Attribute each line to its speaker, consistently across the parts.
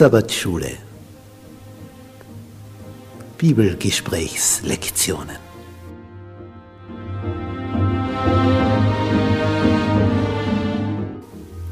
Speaker 1: Sabbatschule. Bibelgesprächslektionen.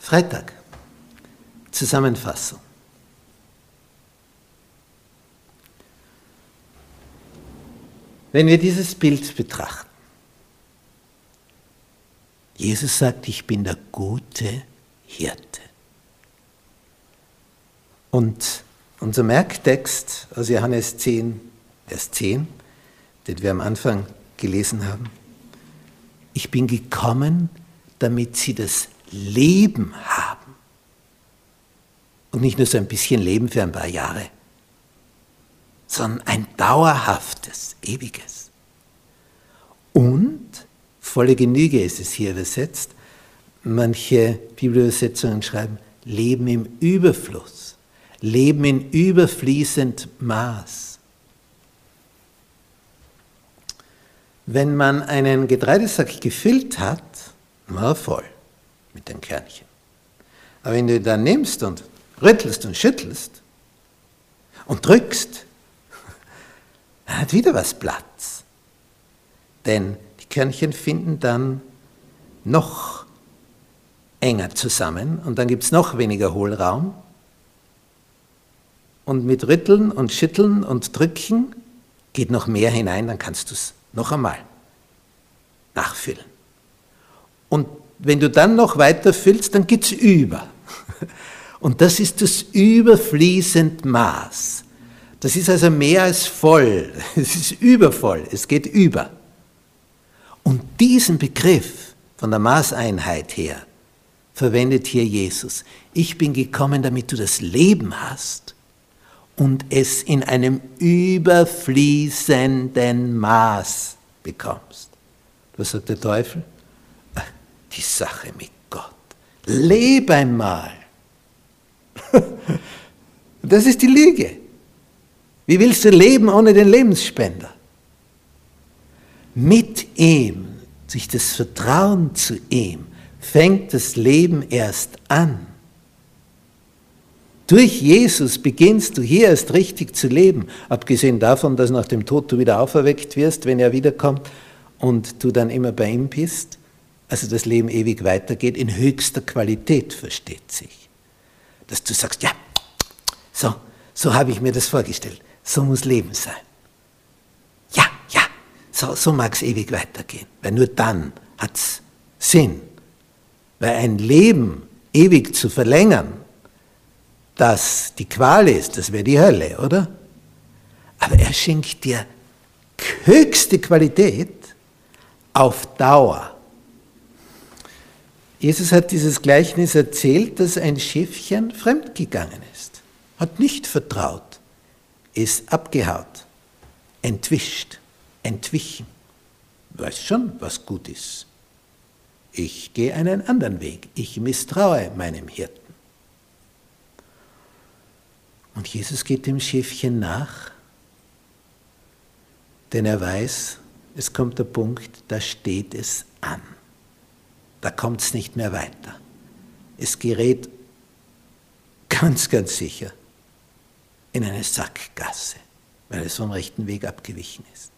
Speaker 1: Freitag. Zusammenfassung. Wenn wir dieses Bild betrachten, Jesus sagt, ich bin der gute Hirte. Und unser Merktext aus Johannes 10, Vers 10, den wir am Anfang gelesen haben, ich bin gekommen, damit sie das Leben haben. Und nicht nur so ein bisschen Leben für ein paar Jahre sondern ein dauerhaftes, ewiges. Und, volle Genüge ist es hier übersetzt, manche Bibelübersetzungen schreiben, Leben im Überfluss, Leben in überfließend Maß. Wenn man einen Getreidesack gefüllt hat, war voll mit den Kernchen. Aber wenn du ihn dann nimmst und rüttelst und schüttelst und drückst, dann hat wieder was Platz. Denn die Körnchen finden dann noch enger zusammen und dann gibt es noch weniger Hohlraum. Und mit Rütteln und Schütteln und Drücken geht noch mehr hinein, dann kannst du es noch einmal nachfüllen. Und wenn du dann noch weiter füllst, dann geht es über. Und das ist das überfließend Maß. Das ist also mehr als voll, es ist übervoll, es geht über. Und diesen Begriff von der Maßeinheit her verwendet hier Jesus. Ich bin gekommen, damit du das Leben hast und es in einem überfließenden Maß bekommst. Was sagt der Teufel? Die Sache mit Gott. Leb einmal. Das ist die Lüge. Wie willst du leben ohne den Lebensspender? Mit ihm, durch das Vertrauen zu ihm, fängt das Leben erst an. Durch Jesus beginnst du hier erst richtig zu leben, abgesehen davon, dass nach dem Tod du wieder auferweckt wirst, wenn er wiederkommt und du dann immer bei ihm bist. Also das Leben ewig weitergeht, in höchster Qualität versteht sich. Dass du sagst, ja, so, so habe ich mir das vorgestellt. So muss Leben sein. Ja, ja, so, so mag es ewig weitergehen. Weil nur dann hat es Sinn. Weil ein Leben ewig zu verlängern, das die Qual ist, das wäre die Hölle, oder? Aber er schenkt dir höchste Qualität auf Dauer. Jesus hat dieses Gleichnis erzählt, dass ein Schiffchen fremdgegangen ist, hat nicht vertraut ist abgehaut, entwischt, entwichen. Weiß schon, was gut ist. Ich gehe einen anderen Weg. Ich misstraue meinem Hirten. Und Jesus geht dem Schäfchen nach, denn er weiß, es kommt der Punkt, da steht es an. Da kommt es nicht mehr weiter. Es gerät ganz, ganz sicher in eine Sackgasse, weil es vom rechten Weg abgewichen ist.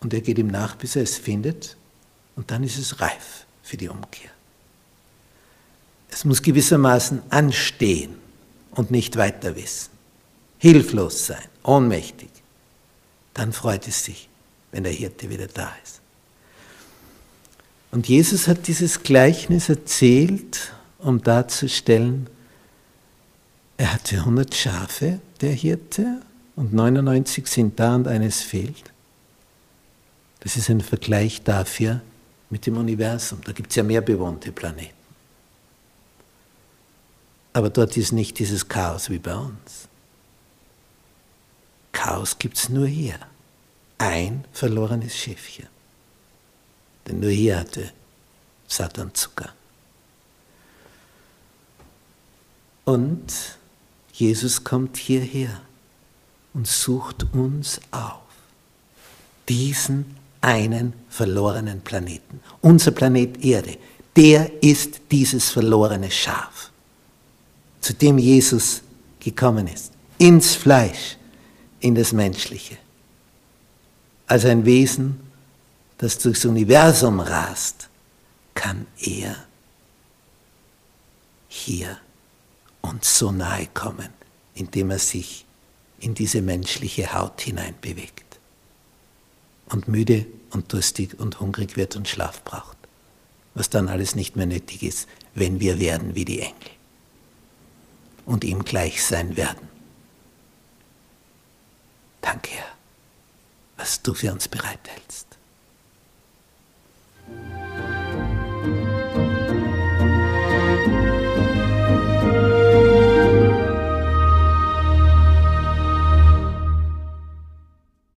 Speaker 1: Und er geht ihm nach, bis er es findet. Und dann ist es reif für die Umkehr. Es muss gewissermaßen anstehen und nicht weiter wissen. Hilflos sein, ohnmächtig. Dann freut es sich, wenn der Hirte wieder da ist. Und Jesus hat dieses Gleichnis erzählt, um darzustellen, er hatte 100 Schafe, der Hirte, und 99 sind da und eines fehlt. Das ist ein Vergleich dafür mit dem Universum. Da gibt es ja mehr bewohnte Planeten. Aber dort ist nicht dieses Chaos wie bei uns. Chaos gibt es nur hier. Ein verlorenes Schiffchen. Denn nur hier hatte Satan Zucker. Und Jesus kommt hierher und sucht uns auf. Diesen einen verlorenen Planeten. Unser Planet Erde, der ist dieses verlorene Schaf, zu dem Jesus gekommen ist. Ins Fleisch, in das Menschliche. Als ein Wesen, das durchs Universum rast, kann er hier uns so nahe kommen, indem er sich in diese menschliche Haut hineinbewegt und müde und durstig und hungrig wird und Schlaf braucht, was dann alles nicht mehr nötig ist, wenn wir werden wie die Engel und ihm gleich sein werden. Danke, Herr, was du für uns bereithältst.